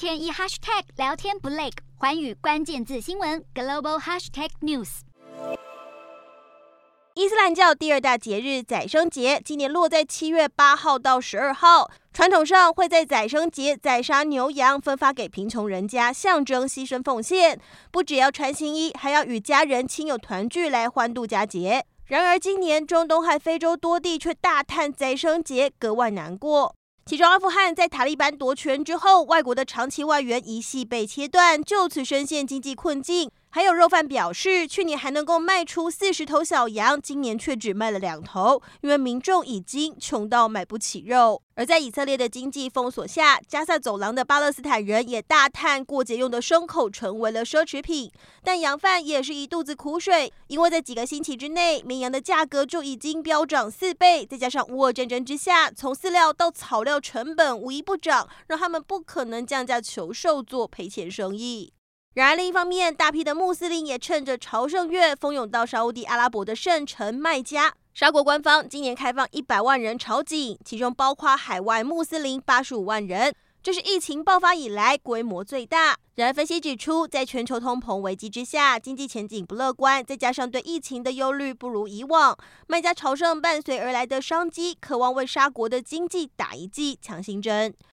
天一 hashtag 聊天不累，环宇关键字新闻 global hashtag news。伊斯兰教第二大节日宰牲节，今年落在七月八号到十二号。传统上会在宰牲节宰杀牛羊，分发给贫穷人家，象征牺牲奉献。不只要穿新衣，还要与家人亲友团聚来欢度佳节。然而，今年中东和非洲多地却大叹宰牲节格外难过。其中，阿富汗在塔利班夺权之后，外国的长期外援一系被切断，就此深陷经济困境。还有肉贩表示，去年还能够卖出四十头小羊，今年却只卖了两头，因为民众已经穷到买不起肉。而在以色列的经济封锁下，加萨走廊的巴勒斯坦人也大叹过节用的牲口成为了奢侈品。但羊贩也是一肚子苦水，因为在几个星期之内，绵羊的价格就已经飙涨四倍，再加上乌俄战争之下，从饲料到草料成本无一不涨，让他们不可能降价求售做赔钱生意。然而，另一方面，大批的穆斯林也趁着朝圣月蜂拥到沙乌地阿拉伯的圣城麦加。沙国官方今年开放一百万人朝觐，其中包括海外穆斯林八十五万人，这是疫情爆发以来规模最大。然而，分析指出，在全球通膨危机之下，经济前景不乐观，再加上对疫情的忧虑不如以往，麦加朝圣伴随而来的商机，渴望为沙国的经济打一剂强心针。